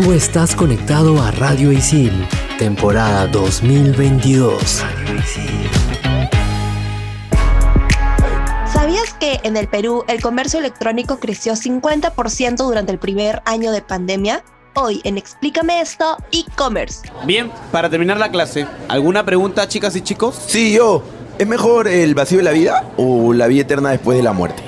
Tú estás conectado a Radio Isil, temporada 2022. ¿Sabías que en el Perú el comercio electrónico creció 50% durante el primer año de pandemia? Hoy en Explícame esto, e-commerce. Bien, para terminar la clase, ¿alguna pregunta, chicas y chicos? Sí, yo. ¿Es mejor el vacío de la vida o la vida eterna después de la muerte?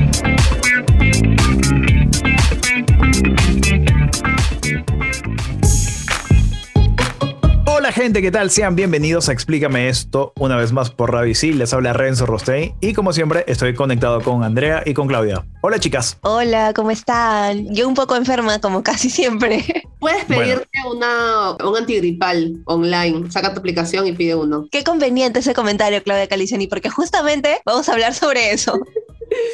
Gente, ¿qué tal? Sean bienvenidos a Explícame esto una vez más por Radio Isil. Les habla Renzo Rostein y como siempre estoy conectado con Andrea y con Claudia. Hola chicas. Hola, ¿cómo están? Yo un poco enferma, como casi siempre. Puedes pedirte una, un antigripal online. Saca tu aplicación y pide uno. Qué conveniente ese comentario, Claudia Caliciani, porque justamente vamos a hablar sobre eso.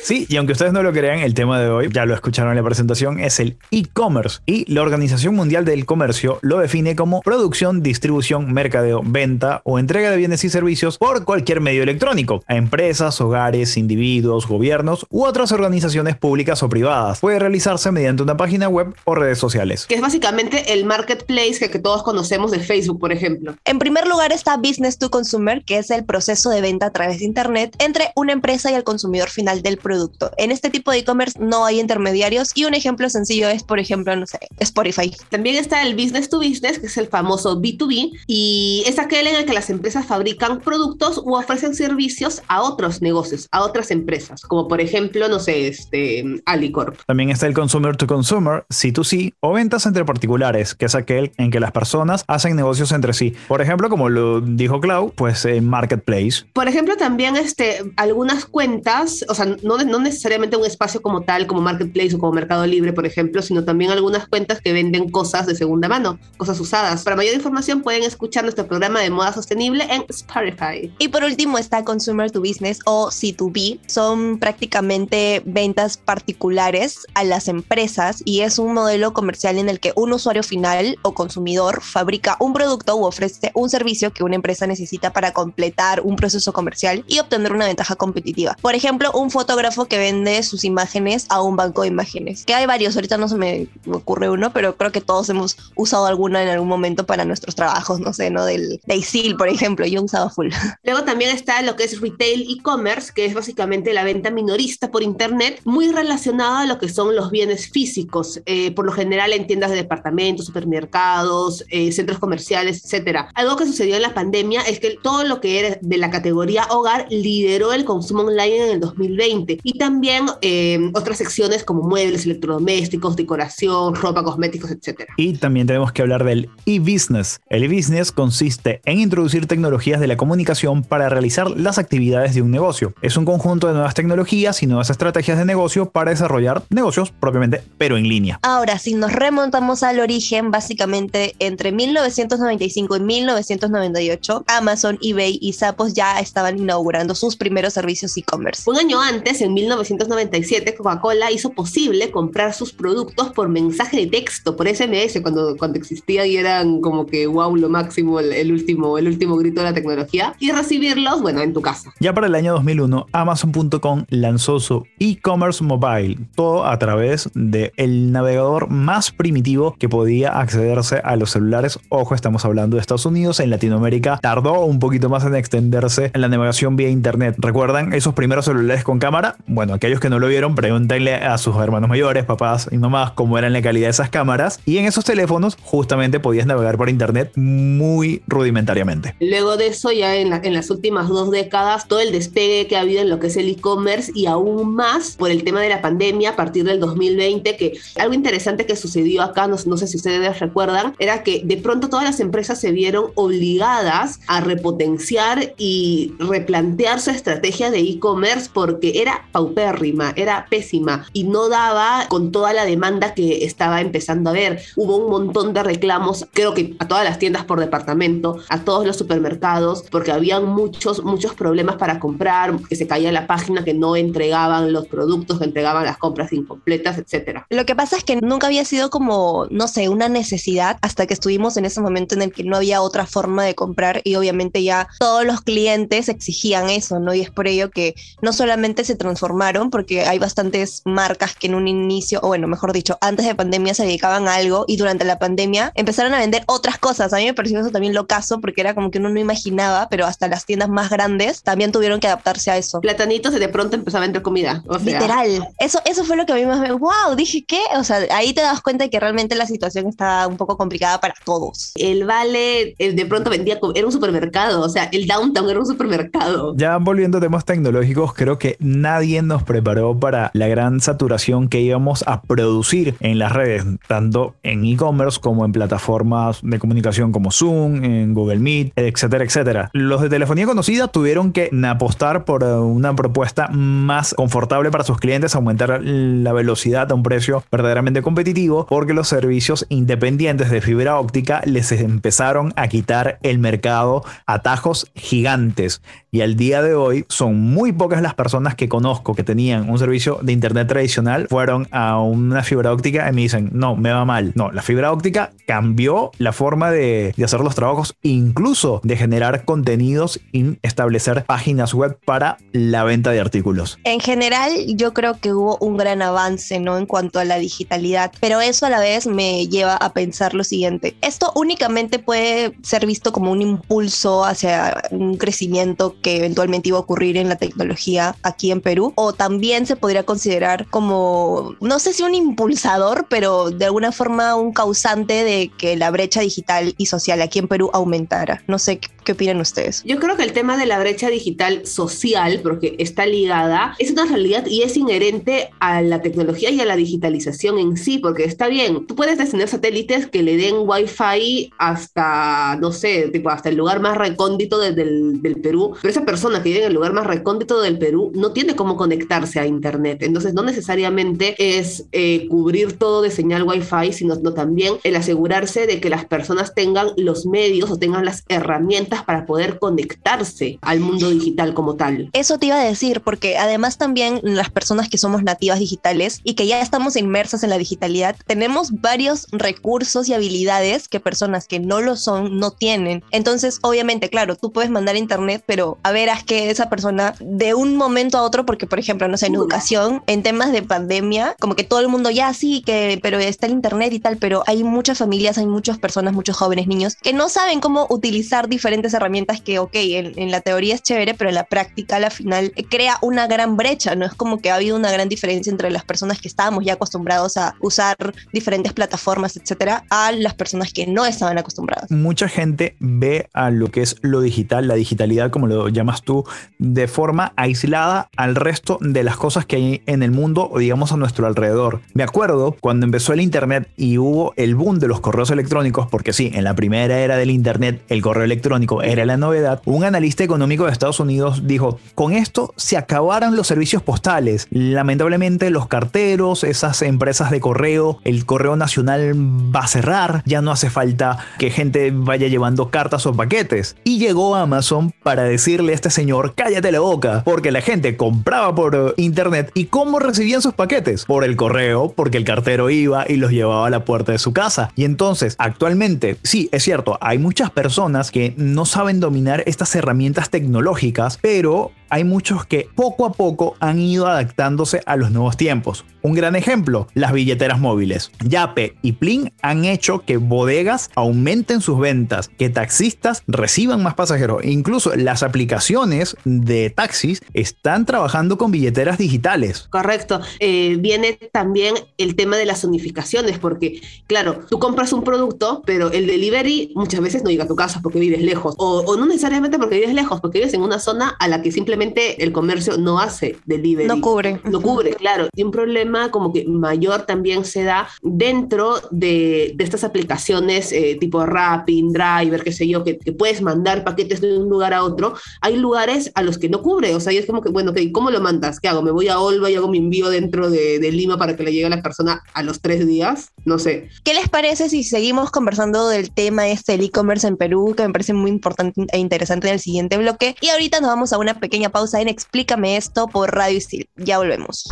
Sí, y aunque ustedes no lo crean, el tema de hoy, ya lo escucharon en la presentación, es el e-commerce. Y la Organización Mundial del Comercio lo define como producción, distribución, mercadeo, venta o entrega de bienes y servicios por cualquier medio electrónico a empresas, hogares, individuos, gobiernos u otras organizaciones públicas o privadas. Puede realizarse mediante una página web o redes sociales. Que es básicamente el marketplace que, que todos conocemos de Facebook, por ejemplo. En primer lugar está Business to Consumer, que es el proceso de venta a través de Internet entre una empresa y el consumidor final del producto. En este tipo de e-commerce no hay intermediarios y un ejemplo sencillo es, por ejemplo, no sé, Spotify. También está el business to business, que es el famoso B2B, y es aquel en el que las empresas fabrican productos u ofrecen servicios a otros negocios, a otras empresas, como por ejemplo, no sé, este, Alicorp. También está el consumer to consumer, C2C, o ventas entre particulares, que es aquel en que las personas hacen negocios entre sí. Por ejemplo, como lo dijo Clau, pues en Marketplace. Por ejemplo, también este, algunas cuentas, o sea, no, no necesariamente un espacio como tal, como Marketplace o como Mercado Libre, por ejemplo, sino también algunas cuentas que venden cosas de segunda mano, cosas usadas. Para mayor información pueden escuchar nuestro programa de moda sostenible en Spotify. Y por último está Consumer to Business o C2B. Son prácticamente ventas particulares a las empresas y es un modelo comercial en el que un usuario final o consumidor fabrica un producto u ofrece un servicio que una empresa necesita para completar un proceso comercial y obtener una ventaja competitiva. Por ejemplo, un fotógrafo que vende sus imágenes a un banco de imágenes. Que hay varios, ahorita no se me ocurre uno, pero creo que todos hemos usado alguna en algún momento para nuestros trabajos, no sé, ¿no? Del de ISIL, por ejemplo, yo usado full. Luego también está lo que es retail e-commerce, que es básicamente la venta minorista por internet, muy relacionada a lo que son los bienes físicos, eh, por lo general en tiendas de departamentos, supermercados, eh, centros comerciales, etcétera. Algo que sucedió en la pandemia es que todo lo que era de la categoría hogar lideró el consumo online en el 2020 y también eh, otras secciones como muebles, electrodomésticos, decoración, ropa, cosméticos, etcétera. Y también tenemos que hablar del e-business. El e-business consiste en introducir tecnologías de la comunicación para realizar las actividades de un negocio. Es un conjunto de nuevas tecnologías y nuevas estrategias de negocio para desarrollar negocios propiamente, pero en línea. Ahora, si nos remontamos al origen, básicamente entre 1995 y 1998, Amazon, eBay y Zappos ya estaban inaugurando sus primeros servicios e-commerce. Un año antes, en 1997, Coca-Cola hizo posible comprar sus productos por mensaje de texto, por SMS, cuando, cuando existían y eran como que wow, lo máximo, el, el último, el último grito de la tecnología, y recibirlos, bueno, en tu casa. Ya para el año 2001, Amazon.com lanzó su e-commerce mobile, todo a través del el navegador más primitivo que podía accederse a los celulares. Ojo, estamos hablando de Estados Unidos, en Latinoamérica tardó un poquito más en extenderse en la navegación vía internet. ¿Recuerdan esos primeros celulares con cámara? Bueno, aquellos que no lo vieron, pregúntenle a sus hermanos mayores, papás y mamás cómo eran la calidad de esas cámaras. Y en esos teléfonos justamente podías navegar por internet muy rudimentariamente. Luego de eso, ya en, la, en las últimas dos décadas, todo el despegue que ha habido en lo que es el e-commerce y aún más por el tema de la pandemia a partir del 2020, que algo interesante que sucedió acá, no, sé si ustedes recuerdan, era que de pronto todas las empresas se vieron obligadas a repotenciar y replantear su estrategia de e-commerce porque que era paupérrima, era pésima y no daba con toda la demanda que estaba empezando a ver. Hubo un montón de reclamos, creo que a todas las tiendas por departamento, a todos los supermercados, porque habían muchos, muchos problemas para comprar, que se caía la página, que no entregaban los productos, que entregaban las compras incompletas, etcétera. Lo que pasa es que nunca había sido como, no sé, una necesidad hasta que estuvimos en ese momento en el que no había otra forma de comprar y obviamente ya todos los clientes exigían eso, ¿no? Y es por ello que no solamente se transformaron, porque hay bastantes marcas que en un inicio, o bueno, mejor dicho, antes de pandemia se dedicaban a algo y durante la pandemia empezaron a vender otras cosas. A mí me pareció eso también lo caso, porque era como que uno no imaginaba, pero hasta las tiendas más grandes también tuvieron que adaptarse a eso. Platanitos y de pronto empezó a vender comida. O sea, Literal. Eso, eso fue lo que a mí más me... ¡Wow! Dije, ¿qué? O sea, ahí te das cuenta de que realmente la situación está un poco complicada para todos. El Vale eh, de pronto vendía, era un supermercado, o sea, el Downtown era un supermercado. Ya volviendo a temas tecnológicos, creo que nadie nos preparó para la gran saturación que íbamos a producir en las redes, tanto en e-commerce como en plataformas de comunicación como Zoom, en Google Meet, etcétera, etcétera. Los de telefonía conocida tuvieron que apostar por eh, una propuesta más confortable para sus clientes, aumentar la velocidad a un precio verdaderamente competitivo, porque los servicios independientes de fibra óptica les empezaron a quitar el mercado a tajos gigantes. Y al día de hoy son muy pocas las personas que conozco que tenían un servicio de internet tradicional, fueron a una fibra óptica y me dicen, no, me va mal. No, la fibra óptica cambió la forma de, hacer los trabajos, incluso de generar contenidos y establecer páginas web para la venta de artículos. En general, yo creo que hubo un gran avance, ¿no? En cuanto a la digitalidad, pero eso a la vez me lleva a pensar lo siguiente. Esto únicamente puede ser visto como un impulso hacia un crecimiento que eventualmente iba a ocurrir en la tecnología aquí en Perú, o también se podría considerar como, no sé si un impulsador, pero de alguna forma un causante de que la brecha digital y social aquí en Perú aumentara. No sé qué opinan ustedes. Yo creo que el tema de la brecha digital social, porque está ligada, es una realidad y es inherente a la tecnología y a la digitalización en sí, porque está bien, tú puedes tener satélites que le den wifi hasta, no sé, tipo hasta el lugar más recóndito de- del, del Perú, pero esa persona que vive en el lugar más recóndito del Perú no tiene cómo conectarse a Internet, entonces no necesariamente es eh, cubrir todo de señal wifi, sino no, también el asegurarse de que las personas tengan los medios o tengan las herramientas para poder conectarse al mundo digital como tal. Eso te iba a decir, porque además también las personas que somos nativas digitales y que ya estamos inmersas en la digitalidad, tenemos varios recursos y habilidades que personas que no lo son no tienen. Entonces, obviamente, claro, tú puedes mandar a internet, pero a ver, haz que esa persona de un momento a otro, porque por ejemplo, no sé, en educación, en temas de pandemia, como que todo el mundo ya sí, que, pero está el internet y tal, pero hay muchas familias, hay muchas personas, muchos jóvenes, niños, que no saben cómo utilizar diferentes herramientas que, ok, en, en la teoría es chévere, pero en la práctica, a la final, eh, crea una gran brecha, ¿no? Es como que ha habido una gran diferencia entre las personas que estábamos ya acostumbrados a usar diferentes plataformas, etcétera, a las personas que no estaban acostumbradas. Mucha gente ve a lo que es lo digital, la digitalidad, como lo llamas tú, de forma aislada al resto de las cosas que hay en el mundo o digamos a nuestro alrededor. Me acuerdo cuando empezó el Internet y hubo el boom de los correos electrónicos, porque sí, en la primera era del Internet el correo electrónico era la novedad, un analista económico de Estados Unidos dijo, con esto se acabaron los servicios postales. Lamentablemente los carteros, esas empresas de correo, el correo nacional va a cerrar, ya no hace falta que gente vaya llevando cartas o paquetes. Y llegó Amazon para decirle a este señor, cállate la boca, porque la gente compraba por internet y cómo recibían sus paquetes? Por el correo, porque el cartero iba y los llevaba a la puerta de su casa. Y entonces, actualmente, sí, es cierto, hay muchas personas que no saben dominar estas herramientas tecnológicas, pero hay muchos que poco a poco han ido adaptándose a los nuevos tiempos. Un gran ejemplo, las billeteras móviles. Yape y Plin han hecho que bodegas aumenten sus ventas, que taxistas reciban más pasajeros. Incluso las aplicaciones de taxis están trabajando con billeteras digitales. Correcto. Eh, viene también el tema de las zonificaciones, porque, claro, tú compras un producto, pero el delivery muchas veces no llega a tu casa porque vives lejos, o, o no necesariamente porque vives lejos, porque vives en una zona a la que simplemente simplemente el comercio no hace delivery. No cubre. No cubre, claro. Y un problema como que mayor también se da dentro de, de estas aplicaciones eh, tipo Rapping, Driver, qué sé yo, que, que, puedes mandar paquetes de un lugar a otro. Hay lugares a los que no cubre. O sea, y es como que, bueno, okay, ¿cómo lo mandas? ¿Qué hago? ¿Me voy a Olva y hago mi envío dentro de, de Lima para que le llegue a la persona a los tres días? No sé. ¿Qué les parece si seguimos conversando del tema este del e-commerce en Perú, que me parece muy importante e interesante en el siguiente bloque? Y ahorita nos vamos a una pequeña pausa en Explícame esto por Radio Isil. Ya volvemos.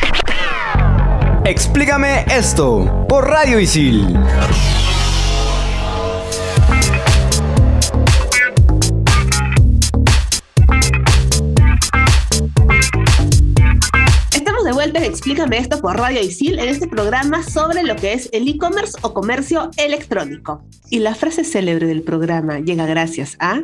Explícame esto por Radio Isil. de vuelta en Explícame esto por Radio Isil en este programa sobre lo que es el e-commerce o comercio electrónico. Y la frase célebre del programa llega gracias a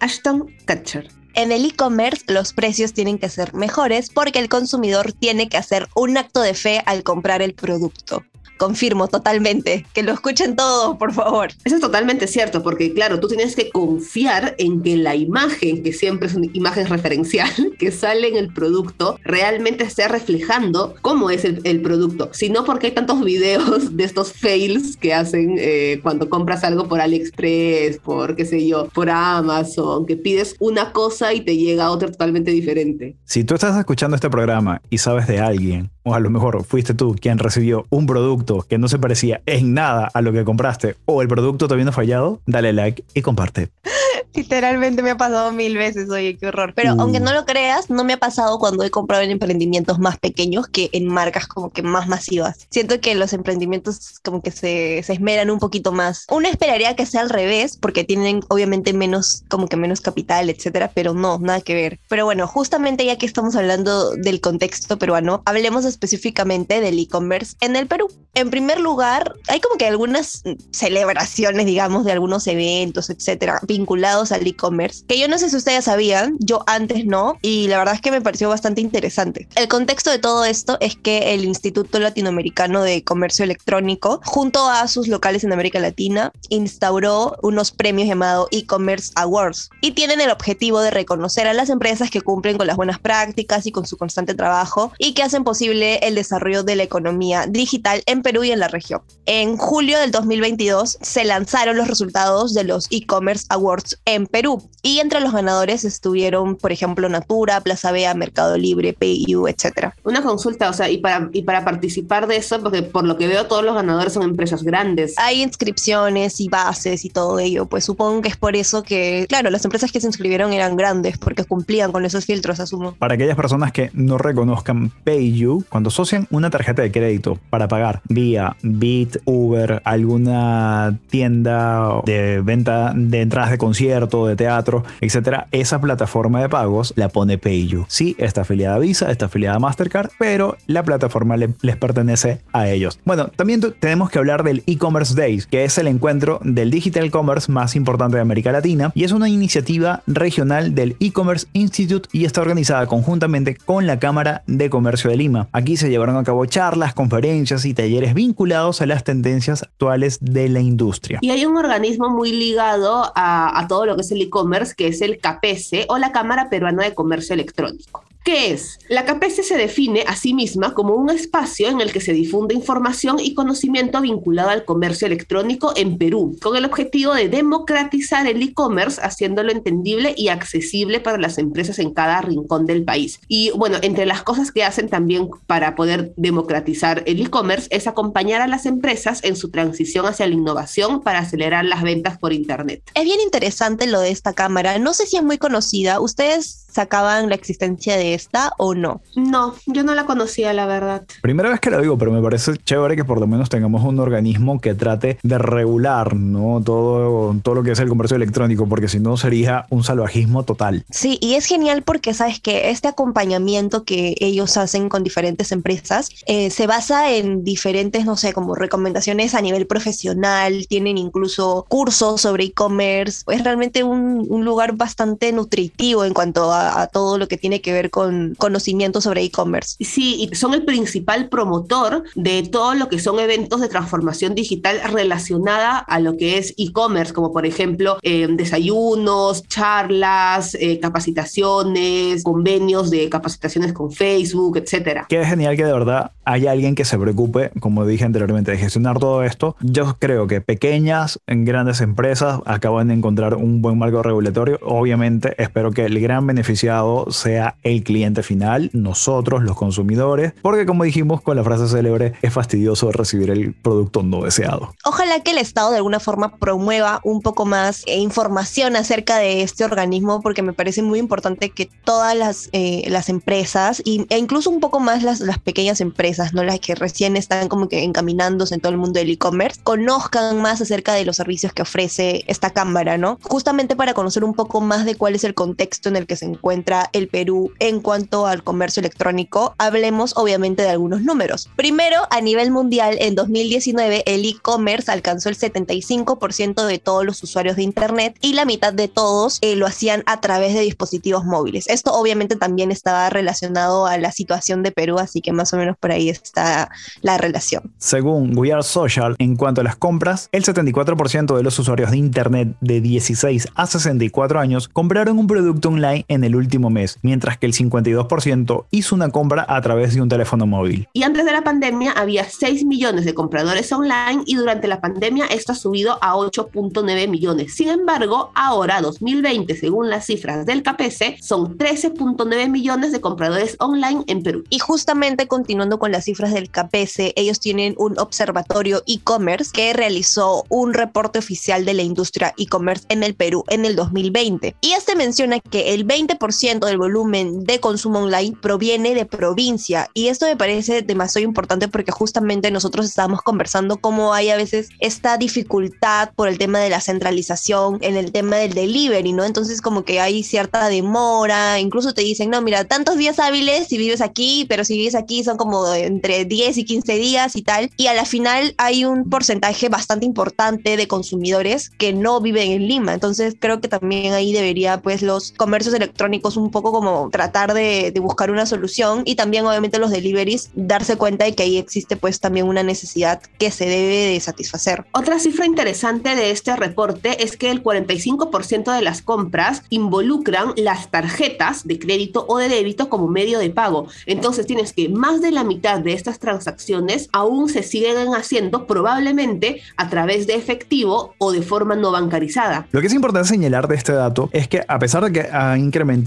Ashton Kutcher. En el e-commerce los precios tienen que ser mejores porque el consumidor tiene que hacer un acto de fe al comprar el producto confirmo totalmente. Que lo escuchen todos, por favor. Eso es totalmente cierto, porque claro, tú tienes que confiar en que la imagen, que siempre es una imagen referencial, que sale en el producto, realmente esté reflejando cómo es el, el producto. Si no, porque hay tantos videos de estos fails que hacen eh, cuando compras algo por AliExpress, por qué sé yo, por Amazon, que pides una cosa y te llega otra totalmente diferente. Si tú estás escuchando este programa y sabes de alguien, o a lo mejor fuiste tú quien recibió un producto que no se parecía en nada a lo que compraste o el producto te viene fallado, dale like y comparte. Literalmente me ha pasado mil veces, oye, qué horror. Pero aunque no lo creas, no me ha pasado cuando he comprado en emprendimientos más pequeños que en marcas como que más masivas. Siento que los emprendimientos como que se, se esmeran un poquito más. Uno esperaría que sea al revés, porque tienen obviamente menos, como que menos capital, etcétera, pero no, nada que ver. Pero bueno, justamente ya que estamos hablando del contexto peruano, hablemos específicamente del e-commerce en el Perú. En primer lugar, hay como que algunas celebraciones, digamos, de algunos eventos, etcétera, vinculados al e-commerce, que yo no sé si ustedes sabían, yo antes no, y la verdad es que me pareció bastante interesante. El contexto de todo esto es que el Instituto Latinoamericano de Comercio Electrónico, junto a sus locales en América Latina, instauró unos premios llamados e-commerce awards y tienen el objetivo de reconocer a las empresas que cumplen con las buenas prácticas y con su constante trabajo y que hacen posible el desarrollo de la economía digital en Perú y en la región. En julio del 2022 se lanzaron los resultados de los e-commerce awards en Perú. Y entre los ganadores estuvieron, por ejemplo, Natura, Plaza Vea, Mercado Libre, PayU, etcétera. Una consulta, o sea, y para, y para participar de eso, porque por lo que veo todos los ganadores son empresas grandes. Hay inscripciones y bases y todo ello, pues supongo que es por eso que, claro, las empresas que se inscribieron eran grandes, porque cumplían con esos filtros, asumo. Para aquellas personas que no reconozcan PayU, cuando asocian una tarjeta de crédito para pagar vía Bit, Uber, alguna tienda de venta de entradas de concierto, de teatro, etcétera, esa plataforma de pagos la pone PayU. Sí, está afiliada a Visa, está afiliada a Mastercard, pero la plataforma le, les pertenece a ellos. Bueno, también tenemos que hablar del e-commerce Days, que es el encuentro del digital commerce más importante de América Latina y es una iniciativa regional del e-commerce Institute y está organizada conjuntamente con la Cámara de Comercio de Lima. Se llevaron a cabo charlas, conferencias y talleres vinculados a las tendencias actuales de la industria. Y hay un organismo muy ligado a, a todo lo que es el e-commerce, que es el CAPESE o la Cámara Peruana de Comercio Electrónico. ¿Qué es? La CAPESE se define a sí misma como un espacio en el que se difunde información y conocimiento vinculado al comercio electrónico en Perú, con el objetivo de democratizar el e-commerce, haciéndolo entendible y accesible para las empresas en cada rincón del país. Y bueno, entre las cosas que hacen también para poder democratizar el e-commerce es acompañar a las empresas en su transición hacia la innovación para acelerar las ventas por Internet. Es bien interesante lo de esta cámara. No sé si es muy conocida. ¿Ustedes sacaban la existencia de esta o no? No, yo no la conocía, la verdad. Primera vez que la digo, pero me parece chévere que por lo menos tengamos un organismo que trate de regular ¿no? todo, todo lo que es el comercio electrónico, porque si no sería un salvajismo total. Sí, y es genial porque sabes que este acompañamiento que ellos hacen con diferentes empresas eh, se basa en diferentes, no sé, como recomendaciones a nivel profesional, tienen incluso cursos sobre e-commerce, es realmente un, un lugar bastante nutritivo en cuanto a a, a todo lo que tiene que ver con conocimiento sobre e-commerce. Sí, y son el principal promotor de todo lo que son eventos de transformación digital relacionada a lo que es e-commerce, como por ejemplo eh, desayunos, charlas, eh, capacitaciones, convenios de capacitaciones con Facebook, etcétera. Qué genial que de verdad haya alguien que se preocupe, como dije anteriormente, de gestionar todo esto. Yo creo que pequeñas, grandes empresas acaban de encontrar un buen marco regulatorio. Obviamente, espero que el gran sea el cliente final, nosotros, los consumidores, porque como dijimos con la frase célebre, es fastidioso recibir el producto no deseado. Ojalá que el Estado de alguna forma promueva un poco más eh, información acerca de este organismo, porque me parece muy importante que todas las, eh, las empresas, e incluso un poco más las, las pequeñas empresas, no las que recién están como que encaminándose en todo el mundo del e-commerce, conozcan más acerca de los servicios que ofrece esta cámara, ¿no? Justamente para conocer un poco más de cuál es el contexto en el que se encuentra el Perú en cuanto al comercio electrónico, hablemos obviamente de algunos números. Primero, a nivel mundial, en 2019 el e-commerce alcanzó el 75% de todos los usuarios de Internet y la mitad de todos eh, lo hacían a través de dispositivos móviles. Esto obviamente también estaba relacionado a la situación de Perú, así que más o menos por ahí está la relación. Según We Are Social, en cuanto a las compras, el 74% de los usuarios de Internet de 16 a 64 años compraron un producto online en el último mes, mientras que el 52% hizo una compra a través de un teléfono móvil. Y antes de la pandemia había 6 millones de compradores online y durante la pandemia esto ha subido a 8.9 millones. Sin embargo, ahora 2020, según las cifras del KPC, son 13.9 millones de compradores online en Perú. Y justamente continuando con las cifras del KPC, ellos tienen un observatorio e-commerce que realizó un reporte oficial de la industria e-commerce en el Perú en el 2020. Y este menciona que el 20% del volumen de consumo online proviene de provincia. Y esto me parece demasiado importante porque justamente nosotros estábamos conversando cómo hay a veces esta dificultad por el tema de la centralización en el tema del delivery, ¿no? Entonces como que hay cierta demora, incluso te dicen, no, mira, tantos días hábiles si vives aquí, pero si vives aquí son como entre 10 y 15 días y tal. Y a la final hay un porcentaje bastante importante de consumidores que no viven en Lima. Entonces creo que también ahí debería pues los comercios electrónicos un poco como tratar de, de buscar una solución y también obviamente los deliveries darse cuenta de que ahí existe pues también una necesidad que se debe de satisfacer. Otra cifra interesante de este reporte es que el 45% de las compras involucran las tarjetas de crédito o de débito como medio de pago. Entonces tienes que más de la mitad de estas transacciones aún se siguen haciendo probablemente a través de efectivo o de forma no bancarizada. Lo que es importante señalar de este dato es que a pesar de que ha incrementado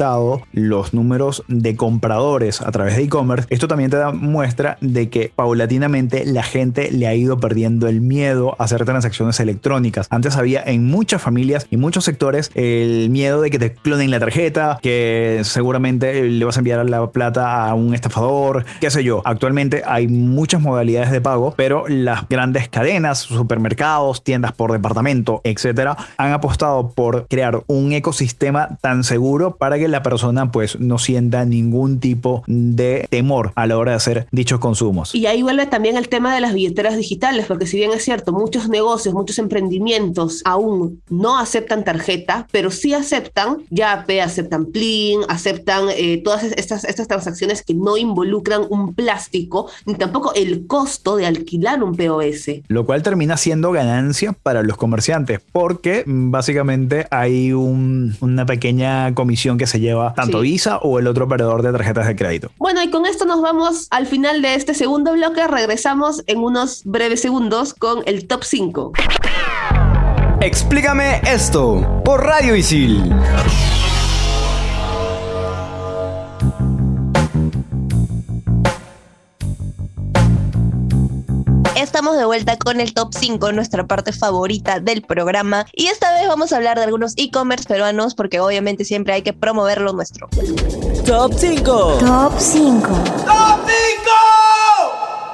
los números de compradores a través de e-commerce, esto también te da muestra de que paulatinamente la gente le ha ido perdiendo el miedo a hacer transacciones electrónicas. Antes había en muchas familias y muchos sectores el miedo de que te clonen la tarjeta, que seguramente le vas a enviar la plata a un estafador, qué sé yo. Actualmente hay muchas modalidades de pago, pero las grandes cadenas, supermercados, tiendas por departamento, etcétera, han apostado por crear un ecosistema tan seguro para que la persona pues no sienta ningún tipo de temor a la hora de hacer dichos consumos. Y ahí vuelve también el tema de las billeteras digitales, porque si bien es cierto, muchos negocios, muchos emprendimientos aún no aceptan tarjeta, pero sí aceptan YAPE, aceptan PLIN, aceptan eh, todas estas, estas transacciones que no involucran un plástico, ni tampoco el costo de alquilar un POS. Lo cual termina siendo ganancia para los comerciantes, porque mm, básicamente hay un- una pequeña comisión que se lleva tanto Sí. Visa o el otro operador de tarjetas de crédito. Bueno, y con esto nos vamos al final de este segundo bloque. Regresamos en unos breves segundos con el top 5. Explícame esto por Radio Isil. Estamos de vuelta con el top 5, nuestra parte favorita del programa. Y esta vez vamos a hablar de algunos e-commerce peruanos porque obviamente siempre hay que promover lo nuestro. Top 5. Top 5.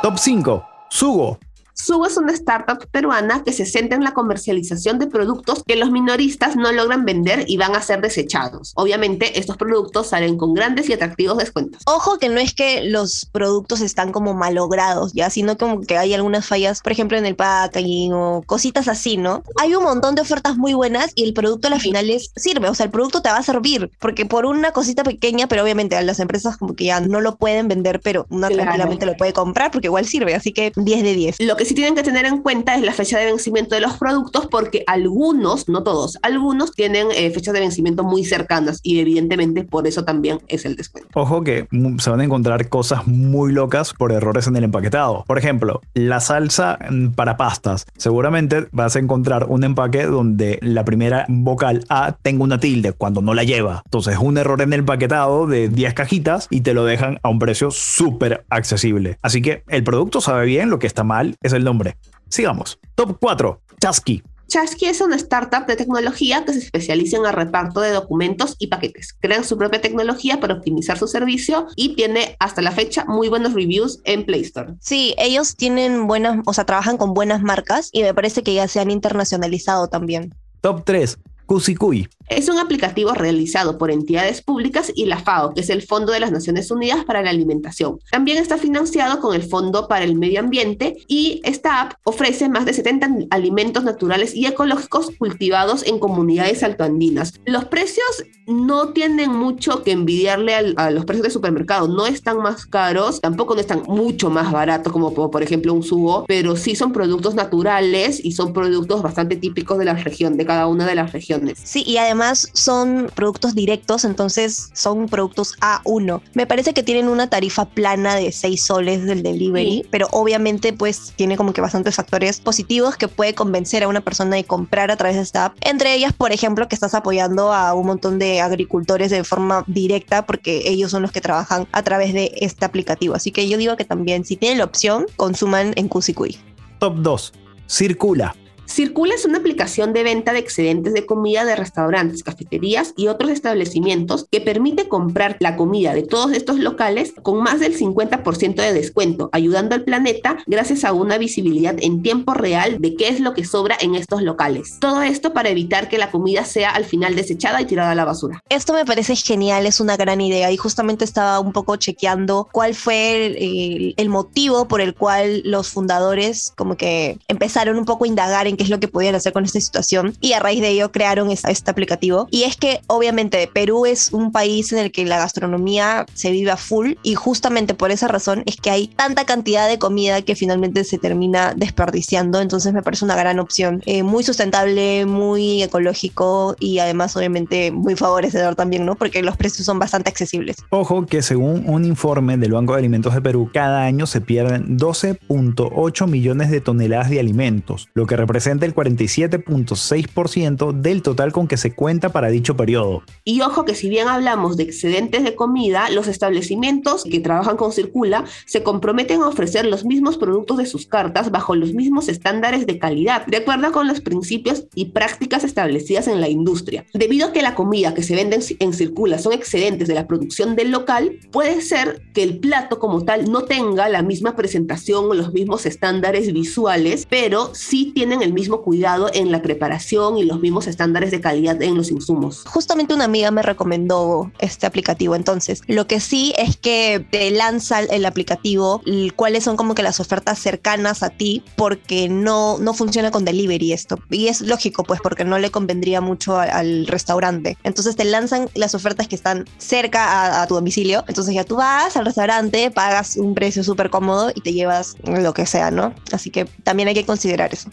Top 5. Sugo. Subo es una startup peruana que se centra en la comercialización de productos que los minoristas no logran vender y van a ser desechados. Obviamente, estos productos salen con grandes y atractivos descuentos. Ojo que no es que los productos están como malogrados, ya, sino como que hay algunas fallas, por ejemplo, en el packaging o cositas así, ¿no? Hay un montón de ofertas muy buenas y el producto a la final es, sirve, o sea, el producto te va a servir, porque por una cosita pequeña, pero obviamente a las empresas como que ya no lo pueden vender, pero Claro. tranquilamente lo puede comprar porque igual sirve, así que 10 de 10. Lo que sí tienen que tener en cuenta es la fecha de vencimiento de los productos porque algunos, no todos, algunos tienen eh, fechas de vencimiento muy cercanas y evidentemente por eso también es el descuento. Ojo que mm, se van a encontrar cosas muy locas por errores en el empaquetado. Por ejemplo, la salsa mm, para pastas. Seguramente vas a encontrar un empaque donde la primera vocal A tenga una tilde cuando no la lleva. Entonces, un error en el empaquetado de 10 cajitas y te lo dejan a un precio súper accesible. Así que el producto sabe bien, lo que está mal es el nombre. Sigamos. Top 4. Chasqui. Chasqui es una startup de tecnología que se especializa en el reparto de documentos y paquetes. Crean su propia tecnología para optimizar su servicio y tiene hasta la fecha muy buenos reviews en Play Store. Sí, ellos tienen buenas, o sea, trabajan con buenas marcas y me parece que ya se han internacionalizado también. Top 3. Cusicuy. Es un aplicativo realizado por entidades públicas y la FAO, que es el Fondo de las Naciones Unidas para la Alimentación. También está financiado con el Fondo para el Medio Ambiente y esta app ofrece más de 70 alimentos naturales y ecológicos cultivados en comunidades altoandinas. Los precios no tienen mucho que envidiarle al- a los precios de supermercado, no están más caros, tampoco no están mucho más baratos como por, ejemplo un subo, pero sí son productos naturales y son productos bastante típicos de la región, de cada una de las regiones. Sí, y además son productos directos, entonces son productos A1. Me parece que tienen una tarifa plana de 6 soles del delivery, Sí. pero obviamente pues tiene como que bastantes factores positivos que puede convencer a una persona de comprar a través de esta app. Entre ellas, por ejemplo, que estás apoyando a un montón de agricultores de forma directa porque ellos son los que trabajan a través de este aplicativo. Así que yo digo que también si tienen la opción, consuman en Cusicuy. Top 2. Circula. Circula es una aplicación de venta de excedentes de comida de restaurantes, cafeterías y otros establecimientos que permite comprar la comida de todos estos locales con más del 50% de descuento, ayudando al planeta gracias a una visibilidad en tiempo real de qué es lo que sobra en estos locales. Todo esto para evitar que la comida sea al final desechada y tirada a la basura. Esto me parece genial, es una gran idea y justamente estaba un poco chequeando cuál fue el, el- el motivo por el cual los fundadores como que empezaron un poco a indagar en qué es lo que podían hacer con esta situación y a raíz de ello crearon esta- este aplicativo. Y es que obviamente Perú es un país en el que la gastronomía se vive a full y justamente por esa razón es que hay tanta cantidad de comida que finalmente se termina desperdiciando, entonces me parece una gran opción, Eh, muy sustentable, muy ecológico y además obviamente muy favorecedor también, ¿no? Porque los precios son bastante accesibles. Ojo que según un informe del Banco de Alimentos de Perú, cada año se pierden 12.8 millones de toneladas de alimentos, lo que representa el 47.6% del total con que se cuenta para dicho periodo. Y ojo que si bien hablamos de excedentes de comida, los establecimientos que trabajan con Circula se comprometen a ofrecer los mismos productos de sus cartas bajo los mismos estándares de calidad, de acuerdo con los principios y prácticas establecidas en la industria. Debido a que la comida que se vende en, en Circula son excedentes de la producción del local, puede ser que el plato como tal no tenga la misma presentación o los mismos estándares visuales, pero sí tienen el mismo cuidado en la preparación y los mismos estándares de calidad en los insumos. Justamente una amiga me recomendó este aplicativo, entonces lo que sí es que te lanza el aplicativo cuáles son como que las ofertas cercanas a ti porque no, no funciona con delivery esto. Y es lógico pues porque no le convendría mucho al restaurante. Entonces te lanzan las ofertas que están cerca a, a tu domicilio. Entonces ya tú vas al restaurante, pagas un precio súper cómodo y te llevas lo que sea, ¿no? Así que también hay que considerar eso.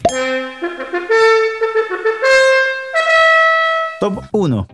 Top 1.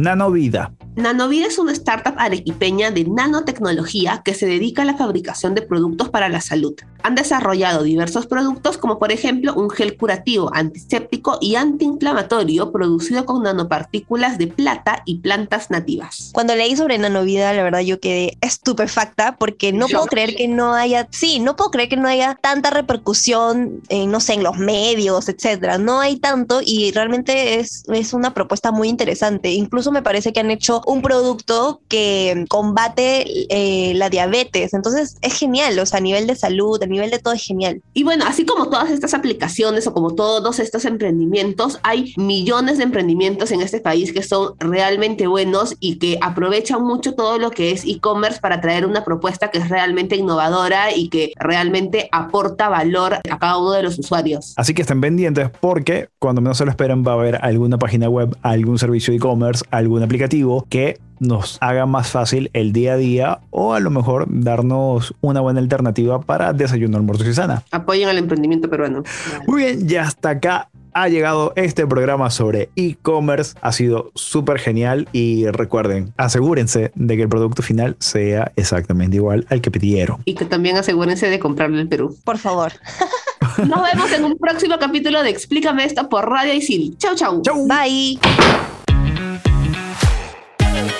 Nanovida. Nanovida es una startup arequipeña de nanotecnología que se dedica a la fabricación de productos para la salud. Han desarrollado diversos productos como por ejemplo un gel curativo, antiséptico y antiinflamatorio producido con nanopartículas de plata y plantas nativas. Cuando leí sobre nanovida, la verdad yo quedé estupefacta porque no Yo- puedo creer que no haya, sí, no puedo creer que no haya tanta repercusión, en, no sé, en los medios, etcétera. No hay tanto y realmente es, es una propuesta muy interesante. Incluso me parece que han hecho un producto que combate eh, la diabetes. Entonces es genial, o sea, a nivel de salud, a nivel de todo es genial. Y bueno, así como todas estas aplicaciones o como todos estos emprendimientos, hay millones de emprendimientos en este país que son realmente buenos y que aprovechan mucho todo lo que es e-commerce para traer una propuesta que es realmente innovadora y que realmente aporta valor a cada uno de los usuarios. Así que estén pendientes porque cuando menos se lo esperan va a haber alguna página web, algún servicio de e-commerce, algún aplicativo que nos haga más fácil el día a día o a lo mejor darnos una buena alternativa para desayuno, almuerzo y cena. Apoyen al emprendimiento peruano. Muy bien, ya hasta acá ha llegado este programa sobre e-commerce. Ha sido súper genial y recuerden, asegúrense de que el producto final sea exactamente igual al que pidieron. Y que también asegúrense de comprarlo en Perú. Por favor. Nos vemos en un próximo capítulo de Explícame esto por Radio Isil. Chau, chau. Chau. Bye.